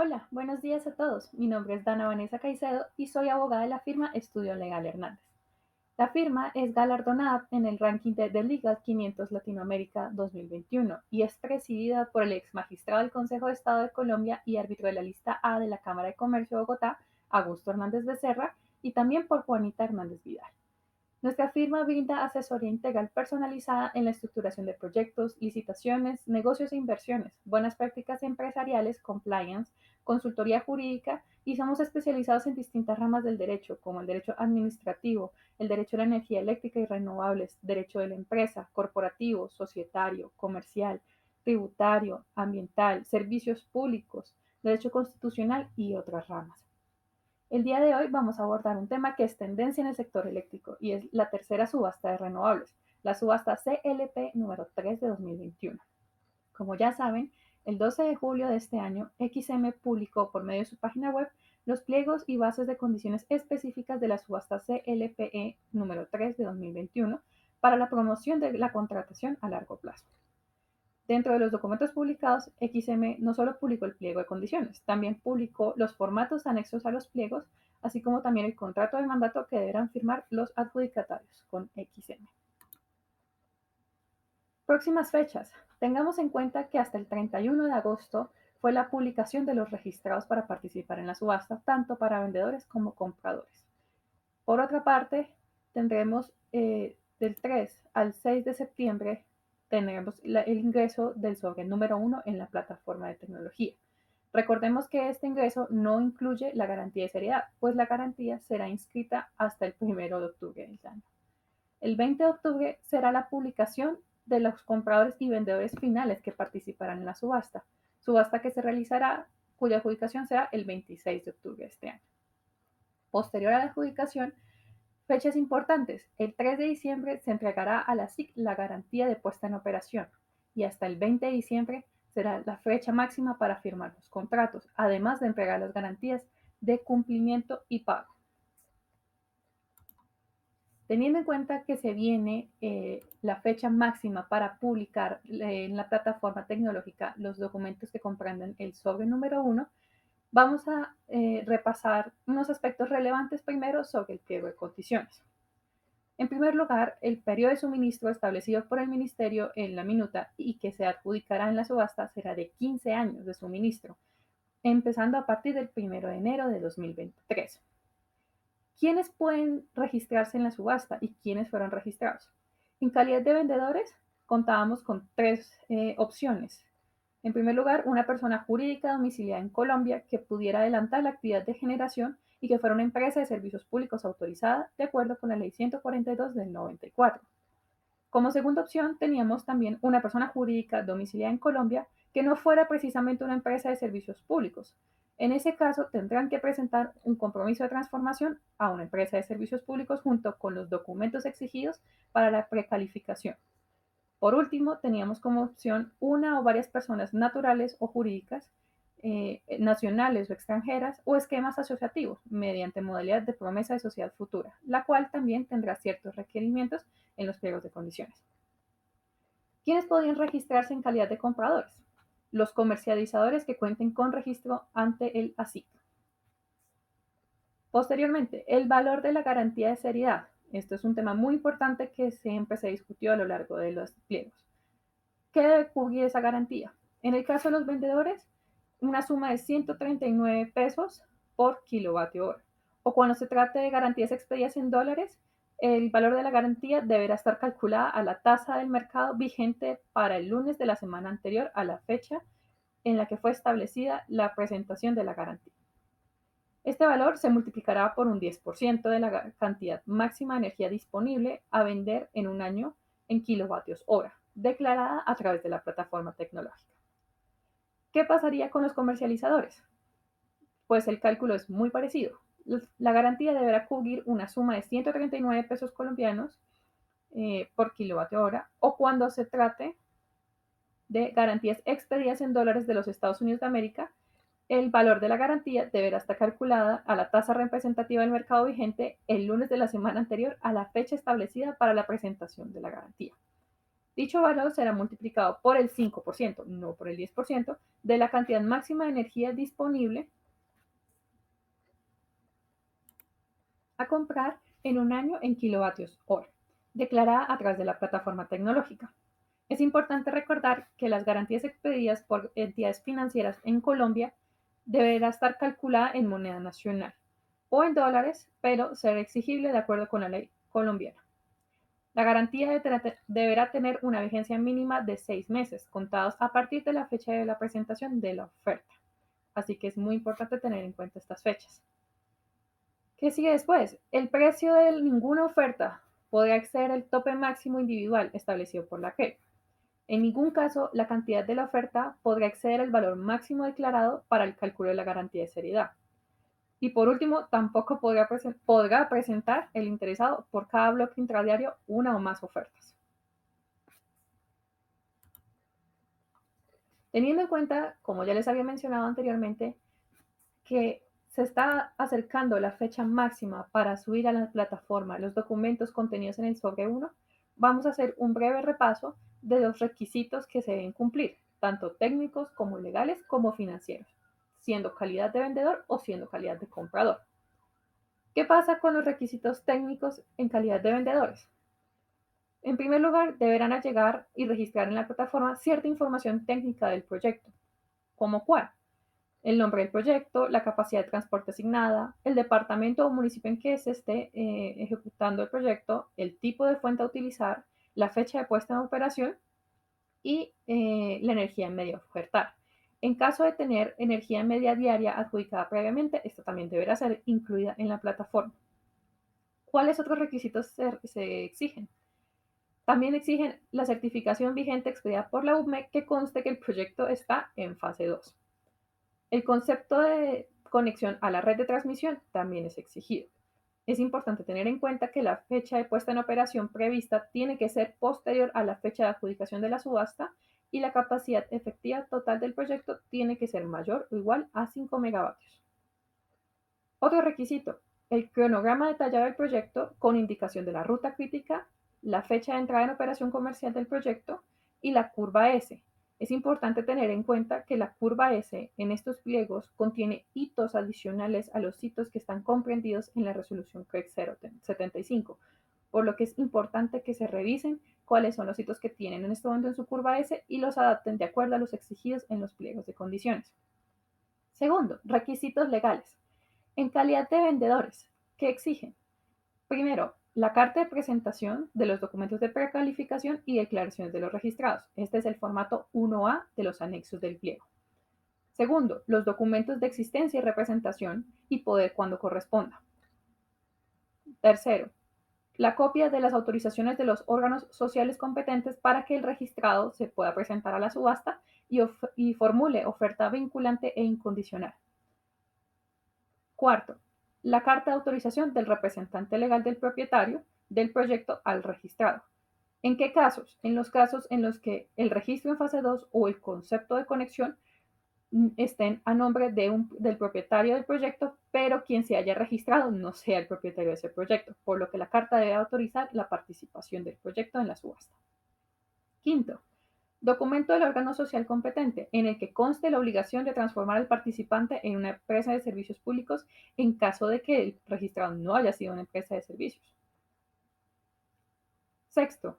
Hola, buenos días a todos. Mi nombre es Dana Vanessa Caicedo y soy abogada de la firma Estudio Legal Hernández. La firma es galardonada en el ranking de The Legal 500 Latinoamérica 2021 y es presidida por el ex magistrado del Consejo de Estado de Colombia y árbitro de la lista A de la Cámara de Comercio de Bogotá, Augusto Hernández Becerra, y también por Juanita Hernández Vidal. Nuestra firma brinda asesoría integral personalizada en la estructuración de proyectos, licitaciones, negocios e inversiones, buenas prácticas empresariales, compliance, consultoría jurídica y somos especializados en distintas ramas del derecho, como el derecho administrativo, el derecho a la energía eléctrica y renovables, derecho de la empresa, corporativo, societario, comercial, tributario, ambiental, servicios públicos, derecho constitucional y otras ramas. El día de hoy vamos a abordar un tema que es tendencia en el sector eléctrico y es la tercera subasta de renovables, la subasta CLP número 3 de 2021. Como ya saben, el 12 de julio de este año, XM publicó por medio de su página web los pliegos y bases de condiciones específicas de la subasta CLPE número 3 de 2021 para la promoción de la contratación a largo plazo. Dentro de los documentos publicados, XM no solo publicó el pliego de condiciones, también publicó los formatos anexos a los pliegos, así como también el contrato de mandato que deberán firmar los adjudicatarios con XM. Próximas fechas. Tengamos en cuenta que hasta el 31 de agosto fue la publicación de los registrados para participar en la subasta, tanto para vendedores como compradores. Por otra parte, tendremos eh, del 3 al 6 de septiembre tenemos el ingreso del sobre número uno en la plataforma de tecnología. Recordemos que este ingreso no incluye la garantía de seriedad, pues la garantía será inscrita hasta el primero de octubre del año. El 20 de octubre será la publicación de los compradores y vendedores finales que participarán en la subasta, subasta que se realizará, cuya adjudicación será el 26 de octubre de este año. Posterior a la adjudicación, Fechas importantes. El 3 de diciembre se entregará a la SIC la garantía de puesta en operación y hasta el 20 de diciembre será la fecha máxima para firmar los contratos, además de entregar las garantías de cumplimiento y pago. Teniendo en cuenta que se viene eh, la fecha máxima para publicar eh, en la plataforma tecnológica los documentos que comprenden el sobre número 1, Vamos a eh, repasar unos aspectos relevantes primero sobre el pliego de condiciones. En primer lugar, el periodo de suministro establecido por el Ministerio en la minuta y que se adjudicará en la subasta será de 15 años de suministro, empezando a partir del 1 de enero de 2023. ¿Quiénes pueden registrarse en la subasta y quiénes fueron registrados? En calidad de vendedores, contábamos con tres eh, opciones. En primer lugar, una persona jurídica domiciliada en Colombia que pudiera adelantar la actividad de generación y que fuera una empresa de servicios públicos autorizada de acuerdo con la Ley 142 del 94. Como segunda opción, teníamos también una persona jurídica domiciliada en Colombia que no fuera precisamente una empresa de servicios públicos. En ese caso, tendrán que presentar un compromiso de transformación a una empresa de servicios públicos junto con los documentos exigidos para la precalificación. Por último, teníamos como opción una o varias personas naturales o jurídicas, eh, nacionales o extranjeras, o esquemas asociativos mediante modalidad de promesa de sociedad futura, la cual también tendrá ciertos requerimientos en los pliegos de condiciones. ¿Quiénes podían registrarse en calidad de compradores? Los comercializadores que cuenten con registro ante el ASIC. Posteriormente, el valor de la garantía de seriedad, esto es un tema muy importante que siempre se discutió a lo largo de los pliegos. ¿Qué debe cubrir esa garantía? En el caso de los vendedores, una suma de 139 pesos por kilovatio hora. O cuando se trate de garantías expedidas en dólares, el valor de la garantía deberá estar calculada a la tasa del mercado vigente para el lunes de la semana anterior a la fecha en la que fue establecida la presentación de la garantía. Este valor se multiplicará por un 10% de la cantidad máxima de energía disponible a vender en un año en kilovatios hora, declarada a través de la plataforma tecnológica. ¿Qué pasaría con los comercializadores? Pues el cálculo es muy parecido. La garantía deberá cubrir una suma de 139 pesos colombianos eh, por kilovatio hora o cuando se trate de garantías expedidas en dólares de los Estados Unidos de América, el valor de la garantía deberá estar calculada a la tasa representativa del mercado vigente el lunes de la semana anterior a la fecha establecida para la presentación de la garantía. Dicho valor será multiplicado por el 5%, no por el 10%, de la cantidad máxima de energía disponible a comprar en un año en kilovatios hora, declarada a través de la plataforma tecnológica. Es importante recordar que las garantías expedidas por entidades financieras en Colombia deberá estar calculada en moneda nacional o en dólares, pero será exigible de acuerdo con la ley colombiana. La garantía deberá tener una vigencia mínima de seis meses, contados a partir de la fecha de la presentación de la oferta. Así que es muy importante tener en cuenta estas fechas. ¿Qué sigue después? El precio de ninguna oferta podrá exceder el tope máximo individual establecido por la CREP. En ningún caso, la cantidad de la oferta podrá exceder el valor máximo declarado para el cálculo de la garantía de seriedad. Y por último, tampoco podrá, podrá presentar el interesado por cada bloque intradiario una o más ofertas. Teniendo en cuenta, como ya les había mencionado anteriormente, que se está acercando la fecha máxima para subir a la plataforma los documentos contenidos en el sobre 1, vamos a hacer un breve repaso de los requisitos que se deben cumplir, tanto técnicos como legales como financieros siendo calidad de vendedor o siendo calidad de comprador. ¿Qué pasa con los requisitos técnicos en calidad de vendedores? En primer lugar, deberán llegar y registrar en la plataforma cierta información técnica del proyecto, como cuál, el nombre del proyecto, la capacidad de transporte asignada, el departamento o municipio en que se esté eh, ejecutando el proyecto, el tipo de fuente a utilizar, la fecha de puesta en operación y eh, la energía en medio ofertar. En caso de tener energía media diaria adjudicada previamente, esta también deberá ser incluida en la plataforma. ¿Cuáles otros requisitos se, exigen? También exigen la certificación vigente expedida por la UME que conste que el proyecto está en fase 2. El concepto de conexión a la red de transmisión también es exigido. Es importante tener en cuenta que la fecha de puesta en operación prevista tiene que ser posterior a la fecha de adjudicación de la subasta y la capacidad efectiva total del proyecto tiene que ser mayor o igual a 5 megavatios. Otro requisito, el cronograma detallado del proyecto con indicación de la ruta crítica, la fecha de entrada en operación comercial del proyecto y la curva S. Es importante tener en cuenta que la curva S en estos pliegos contiene hitos adicionales a los hitos que están comprendidos en la resolución CREC 075, por lo que es importante que se revisen cuáles son los hitos que tienen en este momento en su curva S y los adapten de acuerdo a los exigidos en los pliegos de condiciones. Segundo, requisitos legales. En calidad de vendedores, ¿qué exigen? Primero, la carta de presentación de los documentos de precalificación y declaraciones de los registrados. Este es el formato 1A de los anexos del pliego. Segundo, los documentos de existencia y representación y poder cuando corresponda. Tercero, la copia de las autorizaciones de los órganos sociales competentes para que el registrado se pueda presentar a la subasta y, formule oferta vinculante e incondicional. Cuarto, la carta de autorización del representante legal del propietario del proyecto al registrado. ¿En qué casos? En los casos en los que el registro en fase 2 o el concepto de conexión estén a nombre del propietario del proyecto, pero quien se haya registrado no sea el propietario de ese proyecto, por lo que la carta debe autorizar la participación del proyecto en la subasta. Quinto, documento del órgano social competente, en el que conste la obligación de transformar al participante en una empresa de servicios públicos en caso de que el registrado no haya sido una empresa de servicios. Sexto,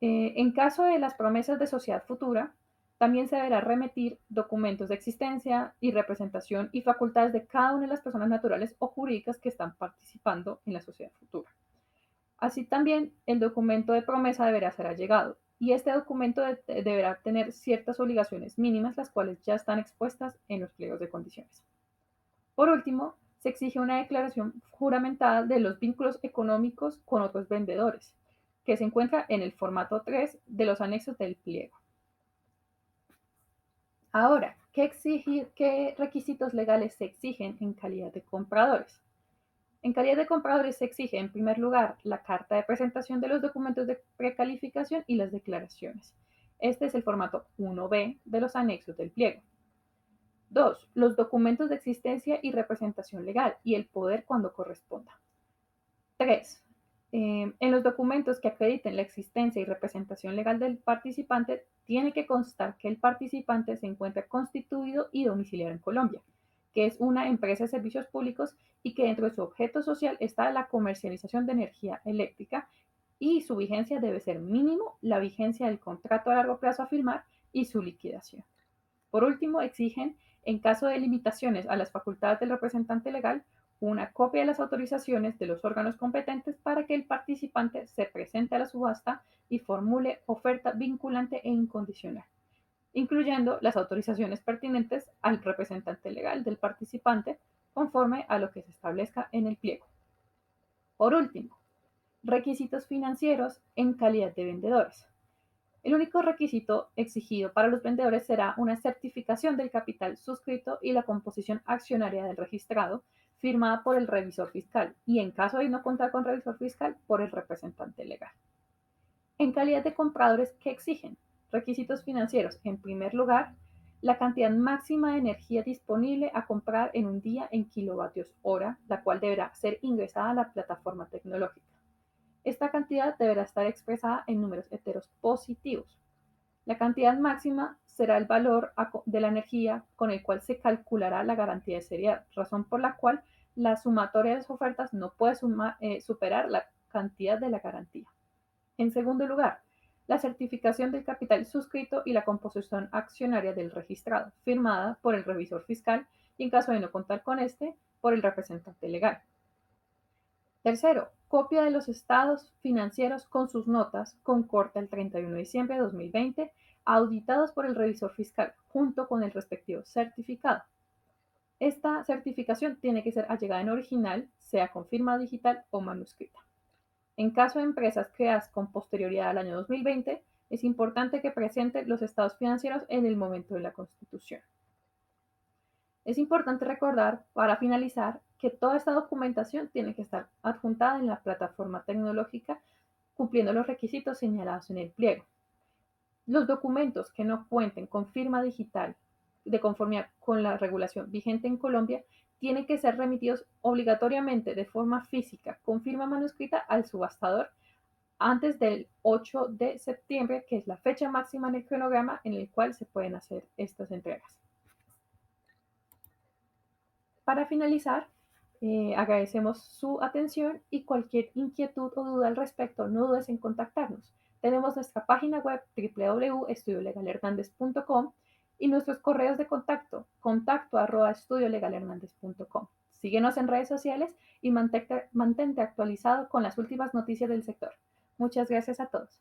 eh, en caso de las promesas de sociedad futura, también se deberá remitir documentos de existencia y representación y facultades de cada una de las personas naturales o jurídicas que están participando en la sociedad futura. Así también el documento de promesa deberá ser allegado y este documento deberá tener ciertas obligaciones mínimas, las cuales ya están expuestas en los pliegos de condiciones. Por último, se exige una declaración juramentada de los vínculos económicos con otros vendedores, que se encuentra en el formato 3 de los anexos del pliego. Ahora, ¿qué, ¿qué requisitos legales se exigen en calidad de compradores? En calidad de compradores se exige, en primer lugar, la carta de presentación de los documentos de precalificación y las declaraciones. Este es el formato 1B de los anexos del pliego. Dos, Los documentos de existencia y representación legal y el poder cuando corresponda. Tres, Eh, en los documentos que acrediten la existencia y representación legal del participante, tiene que constar que el participante se encuentra constituido y domiciliado en Colombia, que es una empresa de servicios públicos y que dentro de su objeto social está la comercialización de energía eléctrica y su vigencia debe ser mínimo la vigencia del contrato a largo plazo a firmar y su liquidación. Por último, exigen, en caso de limitaciones a las facultades del representante legal, una copia de las autorizaciones de los órganos competentes para que el participante se presente a la subasta y formule oferta vinculante e incondicional, incluyendo las autorizaciones pertinentes al representante legal del participante conforme a lo que se establezca en el pliego. Por último, requisitos financieros en calidad de vendedores. El único requisito exigido para los vendedores será una certificación del capital suscrito y la composición accionaria del registrado firmada por el revisor fiscal y en caso de no contar con revisor fiscal por el representante legal. En calidad de compradores, ¿qué exigen? Requisitos financieros. En primer lugar, la cantidad máxima de energía disponible a comprar en un día en kilovatios hora, la cual deberá ser ingresada a la plataforma tecnológica. Esta cantidad deberá estar expresada en números enteros positivos. La cantidad máxima será el valor de la energía con el cual se calculará la garantía de seriedad, razón por la cual la sumatoria de las ofertas no puede eh, superar la cantidad de la garantía. En segundo lugar, la certificación del capital suscrito y la composición accionaria del registrado, firmada por el revisor fiscal y en caso de no contar con este, por el representante legal. Tercero, copia de los estados financieros con sus notas con corte el 31 de diciembre de 2020, auditados por el revisor fiscal, junto con el respectivo certificado. Esta certificación tiene que ser allegada en original, sea con firma digital o manuscrita. En caso de empresas creadas con posterioridad al año 2020, es importante que presente los estados financieros en el momento de la constitución. Es importante recordar, para finalizar, que toda esta documentación tiene que estar adjuntada en la plataforma tecnológica cumpliendo los requisitos señalados en el pliego. Los documentos que no cuenten con firma digital de conformidad con la regulación vigente en Colombia tienen que ser remitidos obligatoriamente de forma física con firma manuscrita al subastador antes del 8 de septiembre, que es la fecha máxima en el cronograma en el cual se pueden hacer estas entregas. Para finalizar, eh, agradecemos su atención y cualquier inquietud o duda al respecto, no dudes en contactarnos. Tenemos nuestra página web www.estudiolegalhernandez.com y nuestros correos de contacto, contacto arroba. Síguenos en redes sociales y mantente actualizado con las últimas noticias del sector. Muchas gracias a todos.